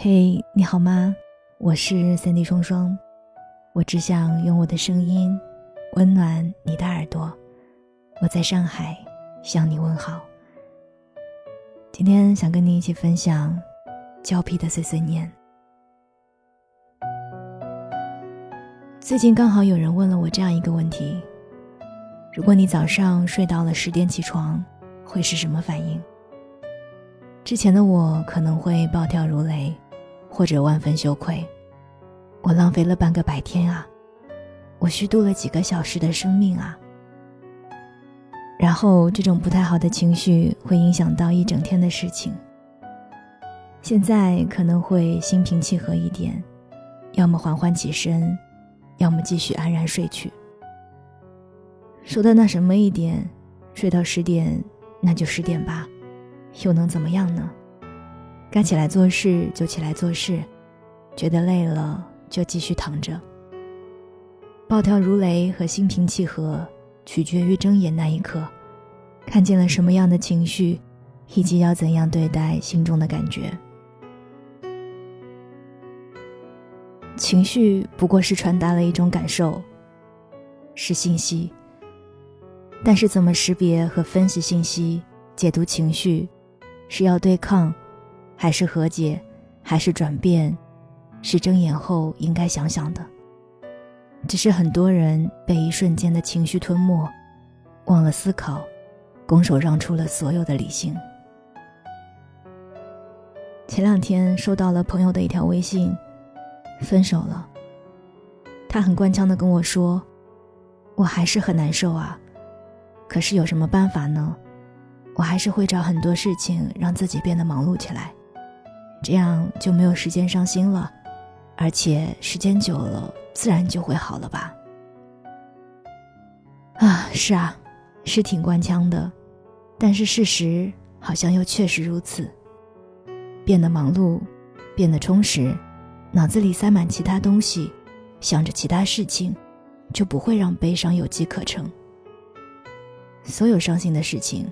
嘿，你好吗？我是三 D 双双，我只想用我的声音温暖你的耳朵。我在上海向你问好。今天想跟你一起分享胶皮的碎碎念。最近刚好有人问了我这样一个问题：如果你早上睡到了十点起床，会是什么反应？之前的我可能会暴跳如雷。或者万分羞愧，我浪费了半个白天啊，我虚度了几个小时的生命啊。然后这种不太好的情绪会影响到一整天的事情。现在可能会心平气和一点，要么缓缓起身，要么继续安然睡去。说的那什么一点，睡到十点，那就十点吧，又能怎么样呢？该起来做事就起来做事，觉得累了就继续躺着。暴跳如雷和心平气和，取决于睁眼那一刻，看见了什么样的情绪，以及要怎样对待心中的感觉。情绪不过是传达了一种感受，是信息。但是怎么识别和分析信息、解读情绪，是要对抗。还是和解，还是转变，是睁眼后应该想想的。只是很多人被一瞬间的情绪吞没，忘了思考，拱手让出了所有的理性。前两天收到了朋友的一条微信，分手了。他很官腔的跟我说：“我还是很难受啊，可是有什么办法呢？我还是会找很多事情让自己变得忙碌起来。”这样就没有时间伤心了，而且时间久了，自然就会好了吧？啊，是啊，是挺官腔的，但是事实好像又确实如此。变得忙碌，变得充实，脑子里塞满其他东西，想着其他事情，就不会让悲伤有机可乘。所有伤心的事情，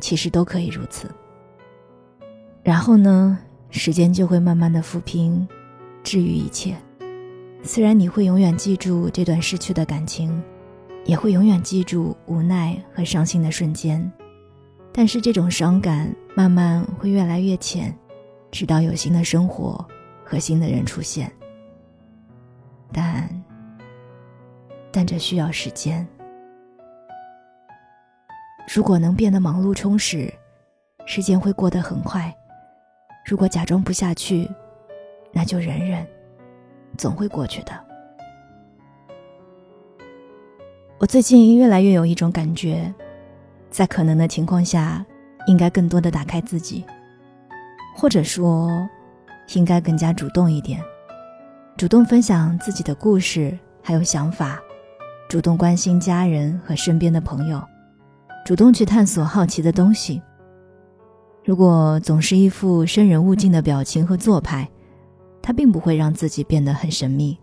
其实都可以如此。然后呢？时间就会慢慢的抚平，治愈一切。虽然你会永远记住这段失去的感情，也会永远记住无奈和伤心的瞬间，但是这种伤感慢慢会越来越浅，直到有新的生活和新的人出现。但，但这需要时间。如果能变得忙碌充实，时间会过得很快。如果假装不下去，那就忍忍，总会过去的。我最近越来越有一种感觉，在可能的情况下，应该更多的打开自己，或者说，应该更加主动一点，主动分享自己的故事还有想法，主动关心家人和身边的朋友，主动去探索好奇的东西。如果总是一副生人勿近的表情和做派，他并不会让自己变得很神秘，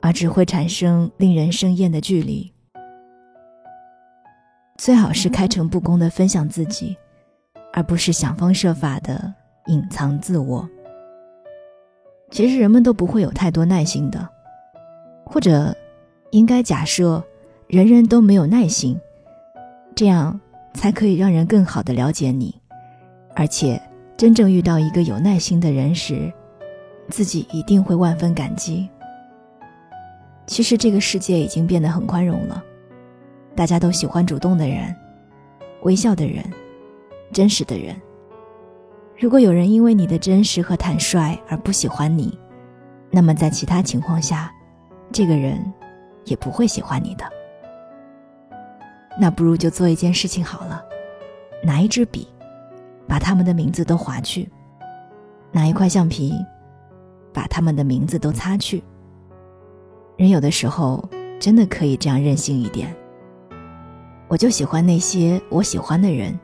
而只会产生令人生厌的距离。最好是开诚布公的分享自己，而不是想方设法的隐藏自我。其实人们都不会有太多耐心的，或者，应该假设，人人都没有耐心，这样才可以让人更好的了解你。而且，真正遇到一个有耐心的人时，自己一定会万分感激。其实这个世界已经变得很宽容了，大家都喜欢主动的人、微笑的人、真实的人。如果有人因为你的真实和坦率而不喜欢你，那么在其他情况下，这个人也不会喜欢你的。那不如就做一件事情好了，拿一支笔。把他们的名字都划去，拿一块橡皮，把他们的名字都擦去。人有的时候真的可以这样任性一点。我就喜欢那些我喜欢的人，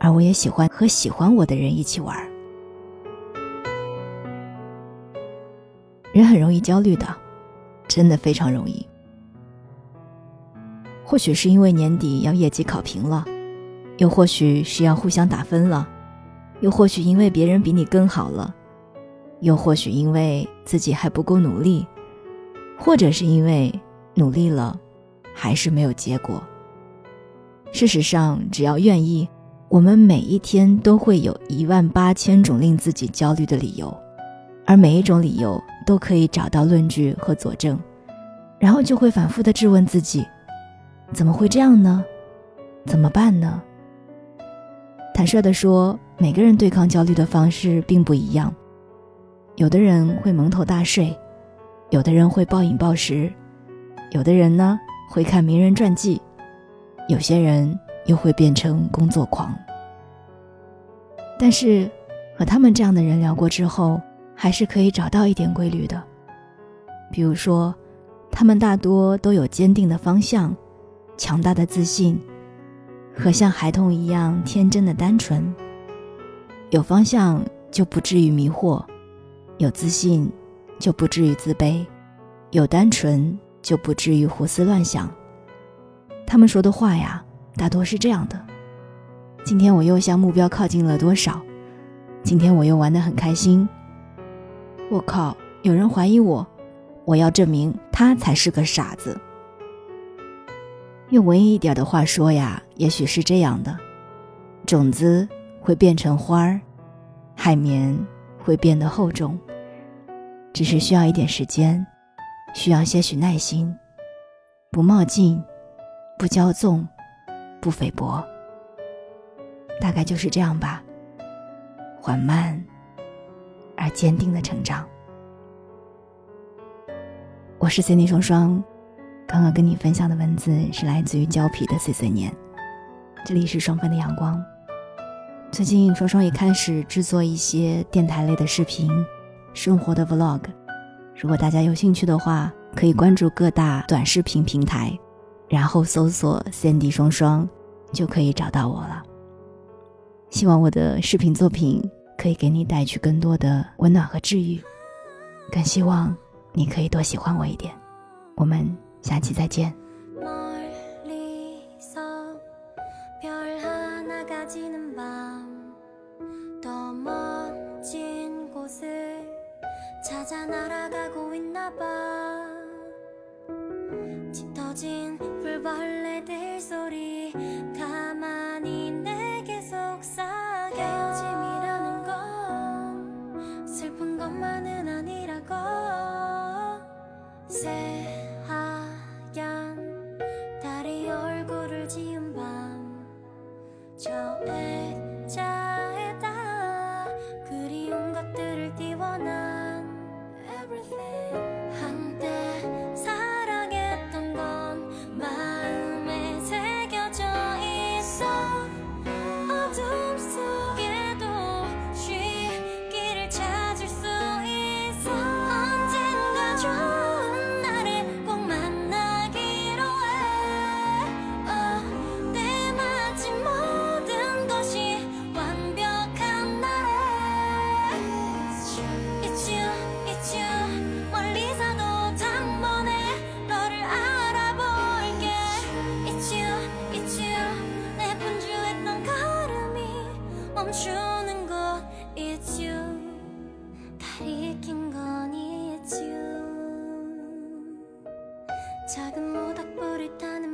而我也喜欢和喜欢我的人一起玩。人很容易焦虑的，真的非常容易。或许是因为年底要业绩考评了。又或许是要互相打分了，又或许因为别人比你更好了，又或许因为自己还不够努力，或者是因为努力了，还是没有结果。事实上，只要愿意，我们每一天都会有一万八千种令自己焦虑的理由，而每一种理由都可以找到论据和佐证，然后就会反复的质问自己：怎么会这样呢？怎么办呢？坦率的说，每个人对抗焦虑的方式并不一样。有的人会蒙头大睡，有的人会暴饮暴食，有的人呢会看名人传记，有些人又会变成工作狂。但是，和他们这样的人聊过之后，还是可以找到一点规律的。比如说，他们大多都有坚定的方向，强大的自信。和像孩童一样天真的单纯，有方向就不至于迷惑，有自信就不至于自卑，有单纯就不至于胡思乱想。他们说的话呀，大多是这样的：今天我又向目标靠近了多少？今天我又玩得很开心。我靠！有人怀疑我，我要证明他才是个傻子。用文艺一点的话说呀，也许是这样的：种子会变成花儿，海绵会变得厚重，只是需要一点时间，需要些许耐心，不冒进，不骄纵，不菲薄。大概就是这样吧，缓慢而坚定的成长。我是 Cindy 双双。刚刚跟你分享的文字是来自于胶皮的碎碎念，这里是双份的阳光。最近双双也开始制作一些电台类的视频，生活的 vlog。如果大家有兴趣的话，可以关注各大短视频平台，然后搜索 Sandy 双双，就可以找到我了。希望我的视频作品可以给你带去更多的温暖和治愈，更希望你可以多喜欢我一点。我们。下期再见。 찾아 날아가고 있나봐. 짙어진 불벌레들 소리 가만히 내게 속삭여. 헤어짐이라는 건 슬픈 것만은 아니라고. 새하얀 달이 얼굴을 지은 밤저 애 작은 모닥불을 타는